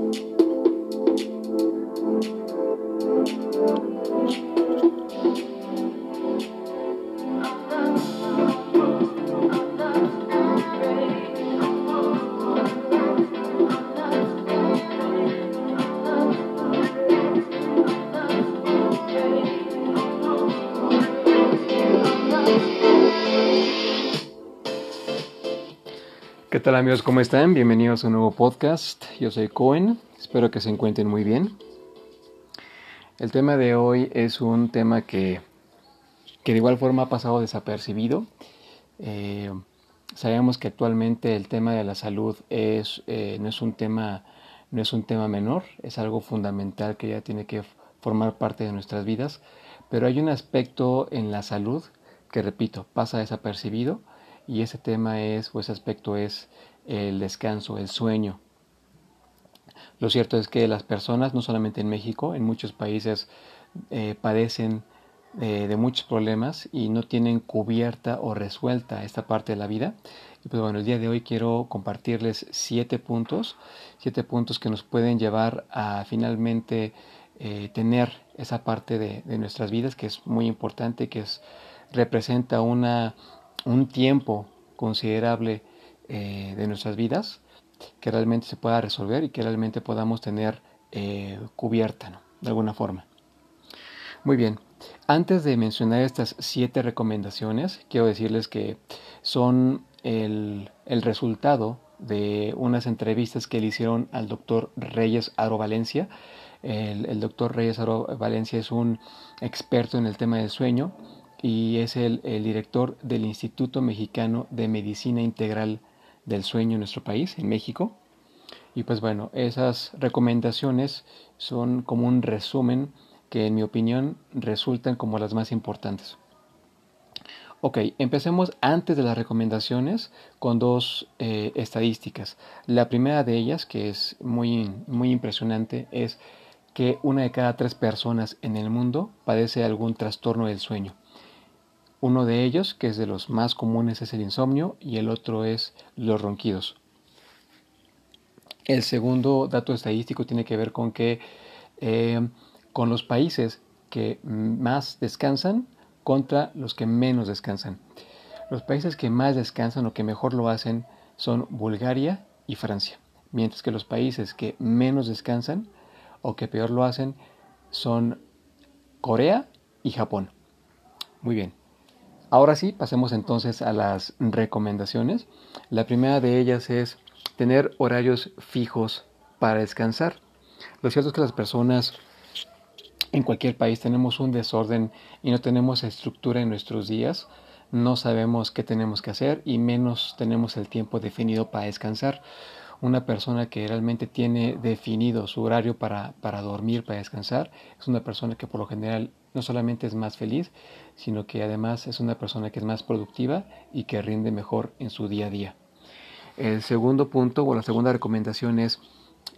Thank you. ¿Qué tal amigos? ¿Cómo están? Bienvenidos a un nuevo podcast. Yo soy Cohen. Espero que se encuentren muy bien. El tema de hoy es un tema que, que de igual forma ha pasado desapercibido. Eh, sabemos que actualmente el tema de la salud es, eh, no, es un tema, no es un tema menor, es algo fundamental que ya tiene que formar parte de nuestras vidas. Pero hay un aspecto en la salud que, repito, pasa desapercibido y ese tema es, o ese aspecto es el descanso, el sueño. Lo cierto es que las personas, no solamente en México, en muchos países eh, padecen eh, de muchos problemas y no tienen cubierta o resuelta esta parte de la vida. Y pues bueno, el día de hoy quiero compartirles siete puntos, siete puntos que nos pueden llevar a finalmente eh, tener esa parte de, de, nuestras vidas que es muy importante, que es, representa una un tiempo considerable eh, de nuestras vidas que realmente se pueda resolver y que realmente podamos tener eh, cubierta de alguna forma. Muy bien, antes de mencionar estas siete recomendaciones, quiero decirles que son el, resultado de unas entrevistas que le hicieron al doctor Reyes Aro Valencia. El, el doctor Reyes Aro Valencia es un experto en el tema del sueño y es el, director del Instituto Mexicano de Medicina Integral del Sueño en nuestro país, en México. Y pues bueno, esas recomendaciones son como un resumen que en mi opinión resultan como las más importantes. Ok, empecemos antes de las recomendaciones con dos eh, estadísticas. La primera de ellas, que es muy, muy impresionante, es que una de cada tres personas en el mundo padece algún trastorno del sueño. Uno de ellos, que es de los más comunes, es el insomnio y el otro es los ronquidos. El segundo dato estadístico tiene que ver con que eh, con los países que más descansan contra los que menos descansan. Los países que más descansan o que mejor lo hacen son Bulgaria y Francia, mientras que los países que menos descansan o que peor lo hacen son Corea y Japón. Muy bien. Ahora sí, pasemos entonces a las recomendaciones. La primera de ellas es tener horarios fijos para descansar. Lo cierto es que las personas en cualquier país tenemos un desorden y no tenemos estructura en nuestros días, no sabemos qué tenemos que hacer y menos tenemos el tiempo definido para descansar. Una persona que realmente tiene definido su horario para, para dormir, para descansar, es una persona que por lo general no solamente es más feliz, sino que además es una persona que es más productiva y que rinde mejor en su día a día. El segundo punto o la segunda recomendación es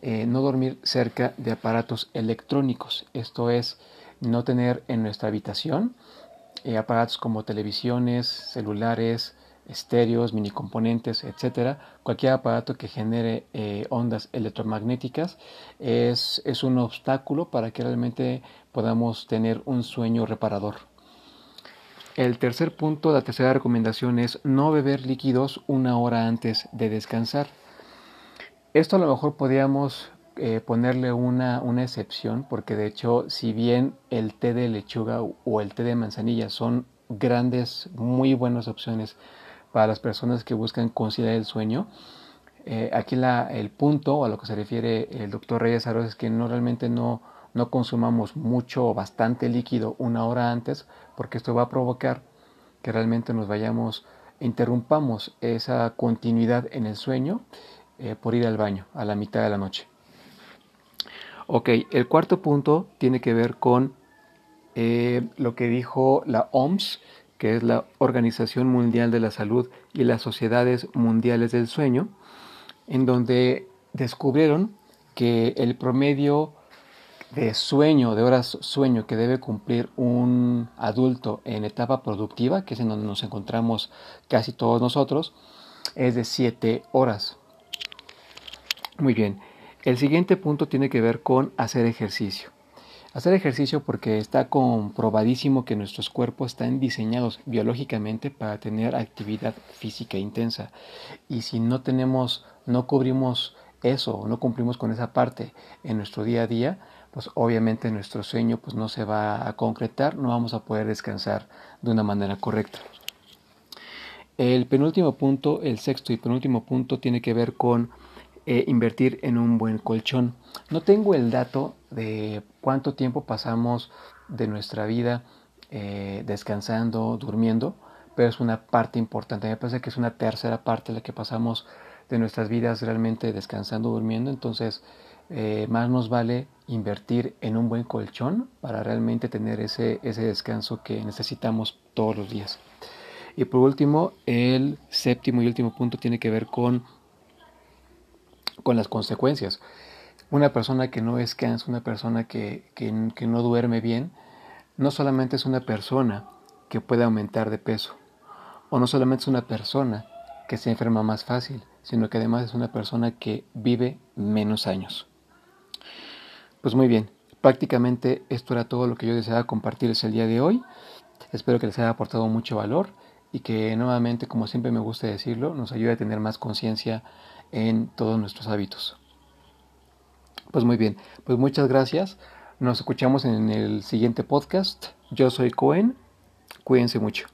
eh, no dormir cerca de aparatos electrónicos. Esto es no tener en nuestra habitación eh, aparatos como televisiones, celulares, estéreos, mini componentes, etcétera, cualquier aparato que genere eh, ondas electromagnéticas es, es un obstáculo para que realmente podamos tener un sueño reparador. El tercer punto, la tercera recomendación es no beber líquidos una hora antes de descansar. Esto a lo mejor podríamos eh, ponerle una, una, excepción, porque de hecho, si bien el té de lechuga o el té de manzanilla son grandes, muy buenas opciones para las personas que buscan conciliar el sueño. Eh, aquí la, el punto a lo que se refiere el doctor Reyes Aros es que no realmente no, no consumamos mucho o bastante líquido una hora antes, porque esto va a provocar que realmente nos vayamos, interrumpamos esa continuidad en el sueño eh, por ir al baño a la mitad de la noche. Ok, el cuarto punto tiene que ver con eh, lo que dijo la OMS, que es la Organización Mundial de la Salud y las Sociedades Mundiales del Sueño, en donde descubrieron que el promedio de sueño, de horas sueño que debe cumplir un adulto en etapa productiva, que es en donde nos encontramos casi todos nosotros, es de 7 horas. Muy bien. El siguiente punto tiene que ver con hacer ejercicio. Hacer ejercicio porque está comprobadísimo que nuestros cuerpos están diseñados biológicamente para tener actividad física intensa. Y si no tenemos, no cubrimos eso, no cumplimos con esa parte en nuestro día a día, pues obviamente nuestro sueño pues no se va a concretar, no vamos a poder descansar de una manera correcta. El penúltimo punto, el sexto y penúltimo punto tiene que ver con eh, invertir en un buen colchón. No tengo el dato de cuánto tiempo pasamos de nuestra vida eh, descansando, durmiendo, pero es una parte importante. Me parece que es una tercera parte la que pasamos de nuestras vidas realmente descansando, durmiendo. Entonces, eh, más nos vale invertir en un buen colchón para realmente tener ese, ese descanso que necesitamos todos los días. Y por último, el séptimo y último punto tiene que ver con, con las consecuencias. Una persona que no descansa, una persona que, que, no duerme bien, no solamente es una persona que puede aumentar de peso, o no solamente es una persona que se enferma más fácil, sino que además es una persona que vive menos años. Pues muy bien, prácticamente esto era todo lo que yo deseaba compartirles el día de hoy. Espero que les haya aportado mucho valor y que nuevamente, como siempre me gusta decirlo, nos ayude a tener más conciencia en todos nuestros hábitos. Pues muy bien, pues muchas gracias. Nos escuchamos en el siguiente podcast. Yo soy Cohen. Cuídense mucho.